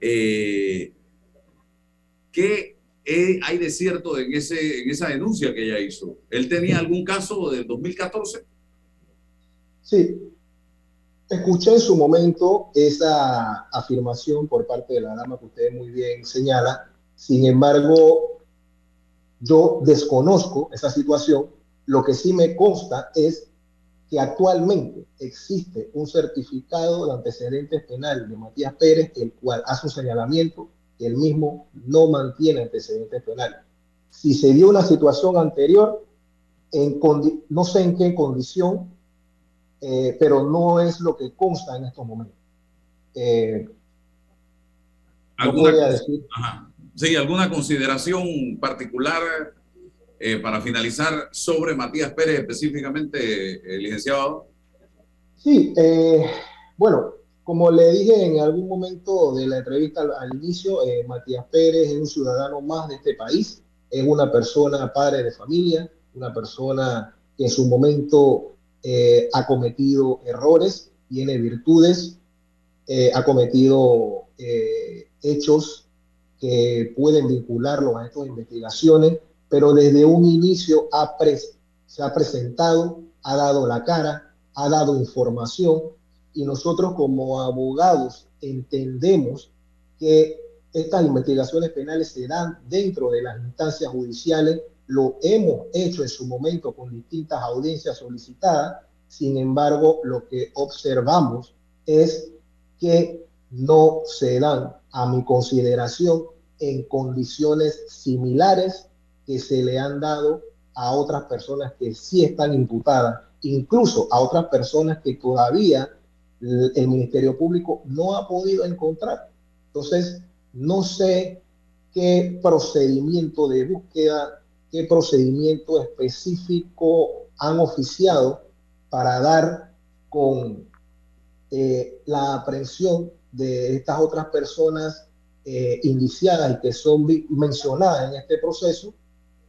Eh, ¿Qué hay de cierto en, ese, en esa denuncia que ella hizo? ¿Él tenía algún caso del 2014? Sí. Escuché en su momento esa afirmación por parte de la dama que usted muy bien señala, sin embargo, yo desconozco esa situación. Lo que sí me consta es que actualmente existe un certificado de antecedentes penales de Matías Pérez, el cual hace un señalamiento que el mismo no mantiene antecedentes penales. Si se dio una situación anterior, en no sé en qué condición, eh, pero no es lo que consta en estos momentos. Eh, ¿Alguna, decir? Sí, ¿alguna consideración particular eh, para finalizar sobre Matías Pérez específicamente, licenciado? Sí, bueno, como le dije en algún momento de la entrevista al, inicio, Matías Pérez es un ciudadano más de este país, es una persona padre de familia, una persona que en su momento eh, ha cometido errores, tiene virtudes, eh, ha cometido eh, hechos que pueden vincularlo a estas investigaciones, pero desde un inicio se ha presentado, ha dado la cara, ha dado información y nosotros como abogados entendemos que estas investigaciones penales se dan dentro de las instancias judiciales lo hemos hecho en su momento con distintas audiencias solicitadas, sin embargo, lo que observamos es que no se dan, a mi consideración, en condiciones similares que se le han dado a otras personas que sí están imputadas, incluso a otras personas que todavía el Ministerio Público no ha podido encontrar. Entonces, no sé qué procedimiento de búsqueda qué procedimiento específico han oficiado para dar con eh, la aprehensión de estas otras personas eh, indiciadas y que son mencionadas en este proceso,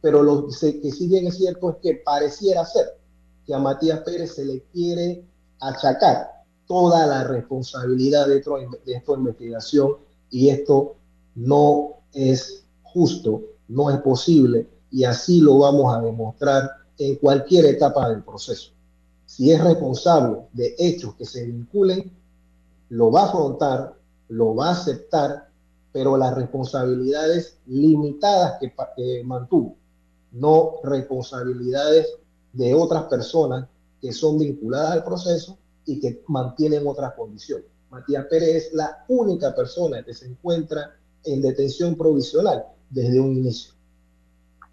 pero lo que sí bien es cierto es que pareciera ser que a Matías Pérez se le quiere achacar toda la responsabilidad de, de esta investigación y esto no es justo, no es posible y así lo vamos a demostrar en cualquier etapa del proceso. Si es responsable de hechos que se vinculen, lo va a afrontar, lo va a aceptar, pero las responsabilidades limitadas que, que mantuvo, no responsabilidades de otras personas que son vinculadas al proceso y que mantienen otras condiciones. Matías Pérez es la única persona que se encuentra en detención provisional desde un inicio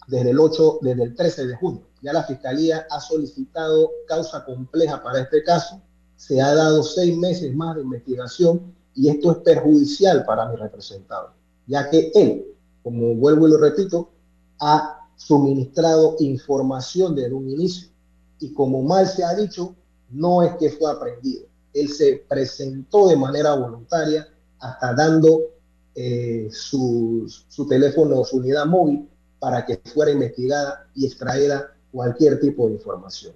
desde el 8, desde el 13 de junio. Ya la Fiscalía ha solicitado causa compleja para este caso, se ha dado seis meses más de investigación y esto es perjudicial para mi representado, ya que él, como vuelvo y lo repito, ha suministrado información desde un inicio y como mal se ha dicho, no es que fue aprendido. Él se presentó de manera voluntaria hasta dando eh, su, su teléfono, su unidad móvil para que fuera investigada y extraída cualquier tipo de información.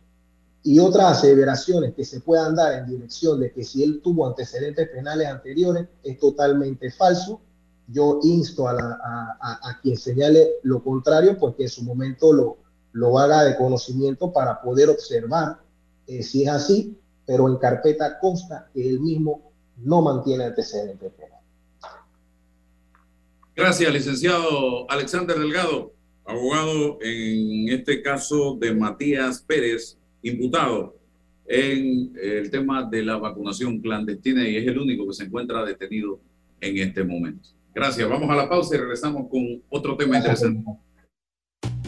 Y otras aseveraciones que se puedan dar en dirección de que si él tuvo antecedentes penales anteriores es totalmente falso. Yo insto a, quien señale lo contrario, porque en su momento lo, lo haga de conocimiento para poder observar eh, si es así, pero en carpeta consta que él mismo no mantiene antecedentes penales. Gracias, licenciado Alexander Delgado abogado en este caso de Matías Pérez, imputado en el tema de la vacunación clandestina y es el único que se encuentra detenido en este momento. Gracias. Vamos a la pausa y regresamos con otro tema interesante.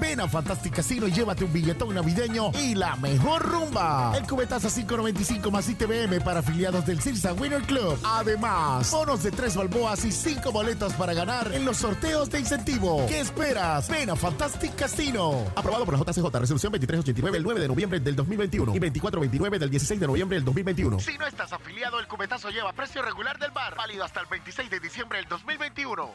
Ven a Fantastic Casino y llévate un billetón navideño y la mejor rumba. El cubetazo 5.95 más ITBM para afiliados del Cirsa Winner Club. Además, bonos de tres balboas y cinco boletos para ganar en los sorteos de incentivo. ¿Qué esperas? Ven a Fantastic Casino. Aprobado por la JCJ, resolución 2389 el 9 de noviembre del 2021 y 2429 del 16 de noviembre del 2021. Si no estás afiliado, el cubetazo lleva precio regular del bar, válido hasta el 26 de diciembre del 2021.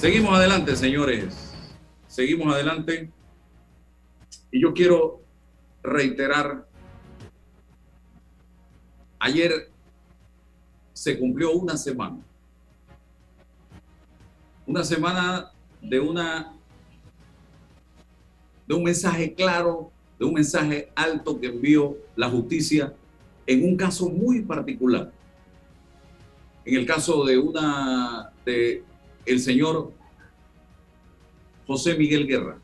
Seguimos adelante, señores. Seguimos adelante. Y yo quiero reiterar, ayer se cumplió una semana. Una semana de una de un mensaje claro, de un mensaje alto que envió la justicia en un caso muy particular. En el caso de una de el señor José Miguel Guerra.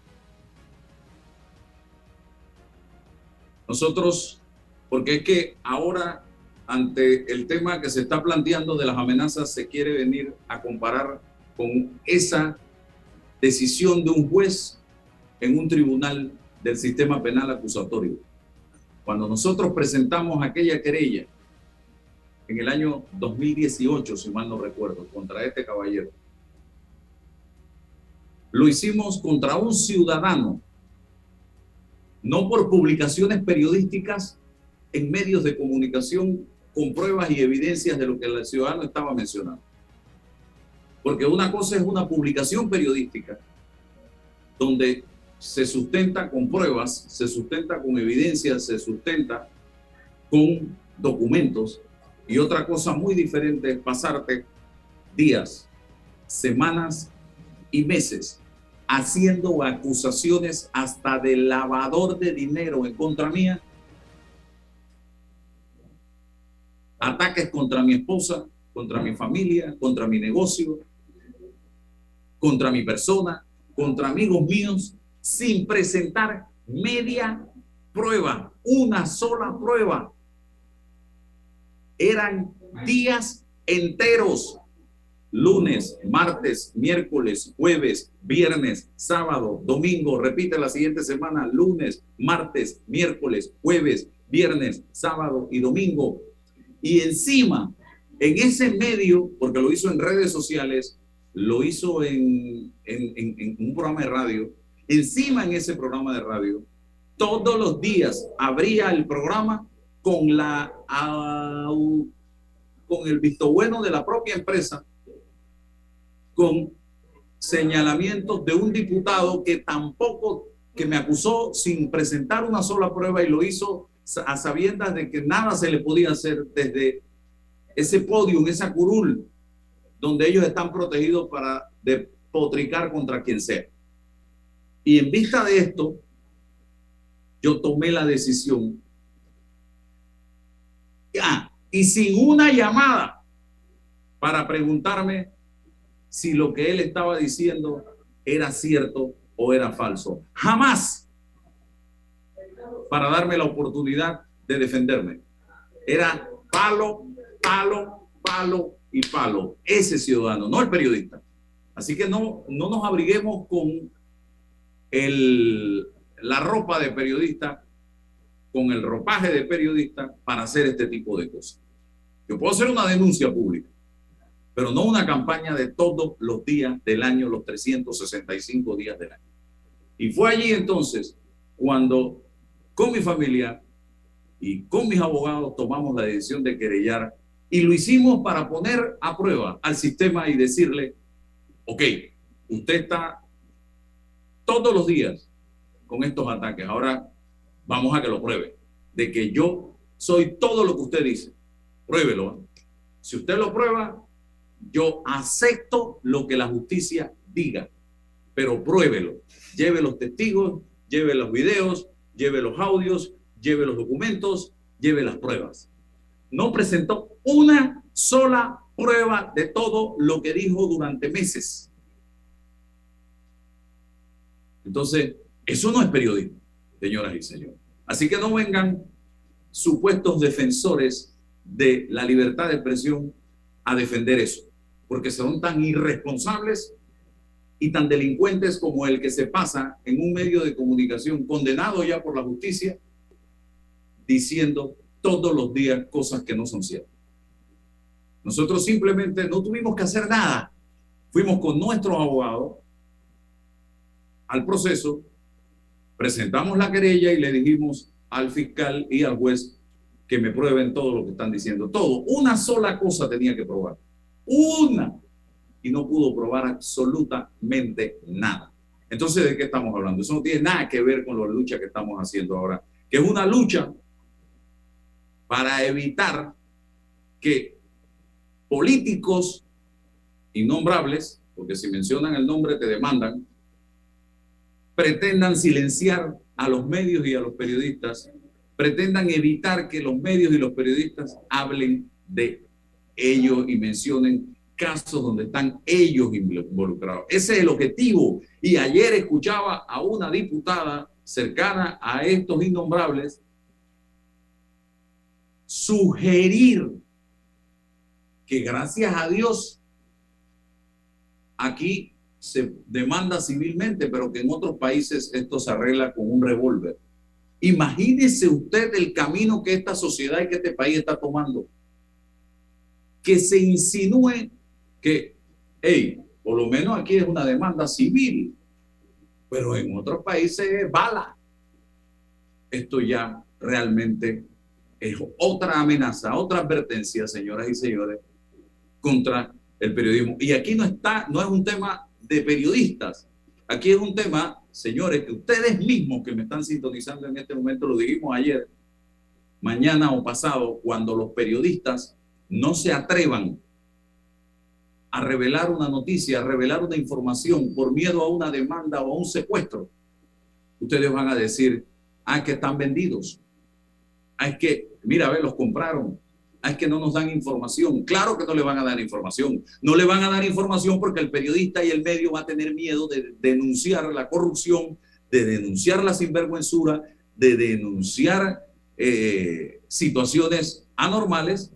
Nosotros, porque es que ahora ante el tema que se está planteando de las amenazas, se quiere venir a comparar con esa decisión de un juez en un tribunal del sistema penal acusatorio. Cuando nosotros presentamos aquella querella en el año 2018, si mal no recuerdo, contra este caballero, lo hicimos contra un ciudadano, no por publicaciones periodísticas en medios de comunicación con pruebas y evidencias de lo que el ciudadano estaba mencionando. Porque una cosa es una publicación periodística donde se sustenta con pruebas, se sustenta con evidencias, se sustenta con documentos. Y otra cosa muy diferente es pasarte días, semanas y meses haciendo acusaciones hasta de lavador de dinero en contra mía, ataques contra mi esposa, contra mi familia, contra mi negocio, contra mi persona, contra amigos míos, sin presentar media prueba, una sola prueba. Eran días enteros lunes, martes, miércoles, jueves, viernes, sábado, domingo, repite la siguiente semana, lunes, martes, miércoles, jueves, viernes, sábado y domingo. Y encima, en ese medio, porque lo hizo en redes sociales, lo hizo en, un programa de radio, encima en ese programa de radio, todos los días abría el programa con la con el visto bueno de la propia empresa con señalamientos de un diputado que tampoco, que me acusó sin presentar una sola prueba y lo hizo a sabiendas de que nada se le podía hacer desde ese podio, esa curul, donde ellos están protegidos para depotricar contra quien sea. Y en vista de esto, yo tomé la decisión. Ah, y sin una llamada para preguntarme si lo que él estaba diciendo era cierto o era falso. Jamás para darme la oportunidad de defenderme. Era palo, palo, palo y palo. Ese ciudadano, no el periodista. Así que no, no nos abriguemos con el, la ropa de periodista, con el ropaje de periodista para hacer este tipo de cosas. Yo puedo hacer una denuncia pública, pero no una campaña de todos los días del año, los 365 días del año. Y fue allí entonces cuando con mi familia y con mis abogados tomamos la decisión de querellar y lo hicimos para poner a prueba al sistema y decirle, ok, usted está todos los días con estos ataques. Ahora vamos a que lo pruebe. De que yo soy todo lo que usted dice. Pruébelo. Si usted lo prueba, yo acepto lo que la justicia diga. Pero pruébelo. Lleve los testigos, lleve los videos, lleve los audios, lleve los documentos, lleve las pruebas. No presentó una sola prueba de todo lo que dijo durante meses. Entonces, eso no es periodismo, señoras y señores. Así que no vengan supuestos defensores de la libertad de expresión a defender eso, porque son tan irresponsables y tan delincuentes como el que se pasa en un medio de comunicación condenado ya por la justicia, diciendo todos los días cosas que no son ciertas. Nosotros simplemente no tuvimos que hacer nada. Fuimos con nuestros abogados al proceso, presentamos la querella y le dijimos al fiscal y al juez que me prueben todo lo que están diciendo. Todo. Una sola cosa tenía que probar. Una. Y no pudo probar absolutamente nada. Entonces, ¿de qué estamos hablando? Eso no tiene nada que ver con la lucha que estamos haciendo ahora, que es una lucha para evitar que políticos innombrables, porque si mencionan el nombre te demandan, pretendan silenciar a los medios y a los periodistas, pretendan evitar que los medios y los periodistas hablen de ellos y mencionen casos donde están ellos involucrados. Ese es el objetivo. Y ayer escuchaba a una diputada cercana a estos innombrables sugerir que gracias a Dios aquí se demanda civilmente, pero que en otros países esto se arregla con un revólver. Imagínese usted el camino que esta sociedad y que este país está tomando. Que se insinúe que, hey, por lo menos aquí es una demanda civil, pero en otros países es bala. Esto ya realmente es otra amenaza, otra advertencia, señoras y señores, contra el periodismo. Y aquí no está, no es un tema de periodistas. Aquí es un tema, señores, que ustedes mismos que me están sintonizando en este momento, lo dijimos ayer, mañana o pasado, cuando los periodistas no se atrevan a revelar una noticia, a revelar una información por miedo a una demanda o a un secuestro, ustedes van a decir, ah, que están vendidos. Ah, es que, mira, a ver, los compraron es que no nos dan información. Claro que no le van a dar información. No le van a dar información porque el periodista y el medio va a tener miedo de denunciar la corrupción, de denunciar la sinvergüenzura, de denunciar eh, situaciones anormales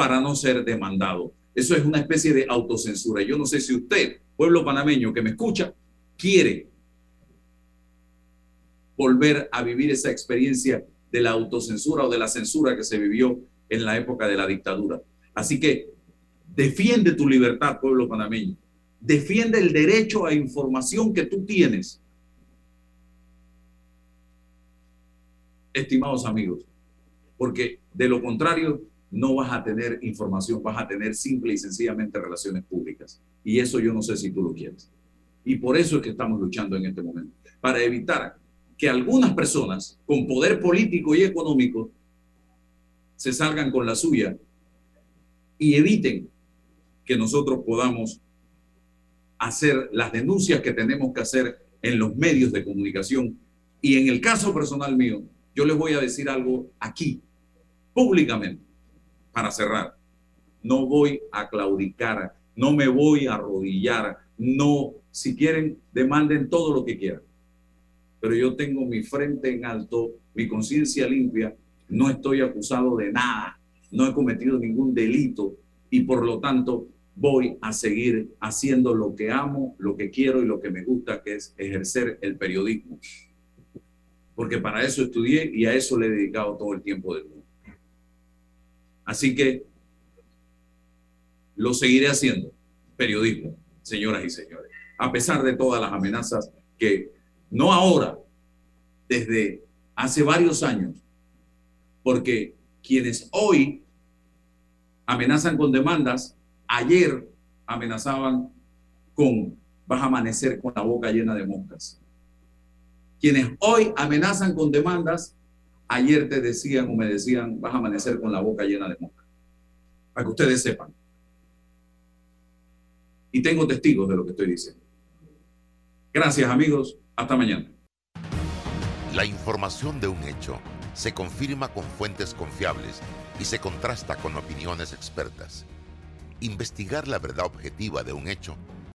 para no ser demandado. Eso es una especie de autocensura. Yo no sé si usted, pueblo panameño que me escucha, quiere volver a vivir esa experiencia de la autocensura o de la censura que se vivió en la época de la dictadura. Así que defiende tu libertad, pueblo panameño. Defiende el derecho a información que tú tienes. Estimados amigos, porque de lo contrario no vas a tener información, vas a tener simple y sencillamente relaciones públicas. Y eso yo no sé si tú lo quieres. Y por eso es que estamos luchando en este momento, para evitar que algunas personas con poder político y económico se salgan con la suya y eviten que nosotros podamos hacer las denuncias que tenemos que hacer en los medios de comunicación. Y en el caso personal mío, yo les voy a decir algo aquí, públicamente, para cerrar. No voy a claudicar, no me voy a arrodillar, no, si quieren, demanden todo lo que quieran. Pero yo tengo mi frente en alto, mi conciencia limpia, no estoy acusado de nada, no he cometido ningún delito y por lo tanto voy a seguir haciendo lo que amo, lo que quiero y lo que me gusta, que es ejercer el periodismo. Porque para eso estudié y a eso le he dedicado todo el tiempo del mundo. Así que lo seguiré haciendo, periodismo, señoras y señores, a pesar de todas las amenazas que no ahora, desde hace varios años, porque quienes hoy amenazan con demandas, ayer amenazaban con vas a amanecer con la boca llena de moscas. Quienes hoy amenazan con demandas, ayer te decían o me decían vas a amanecer con la boca llena de moscas. Para que ustedes sepan. Y tengo testigos de lo que estoy diciendo. Gracias amigos. Hasta mañana. La información de un hecho se confirma con fuentes confiables y se contrasta con opiniones expertas. Investigar la verdad objetiva de un hecho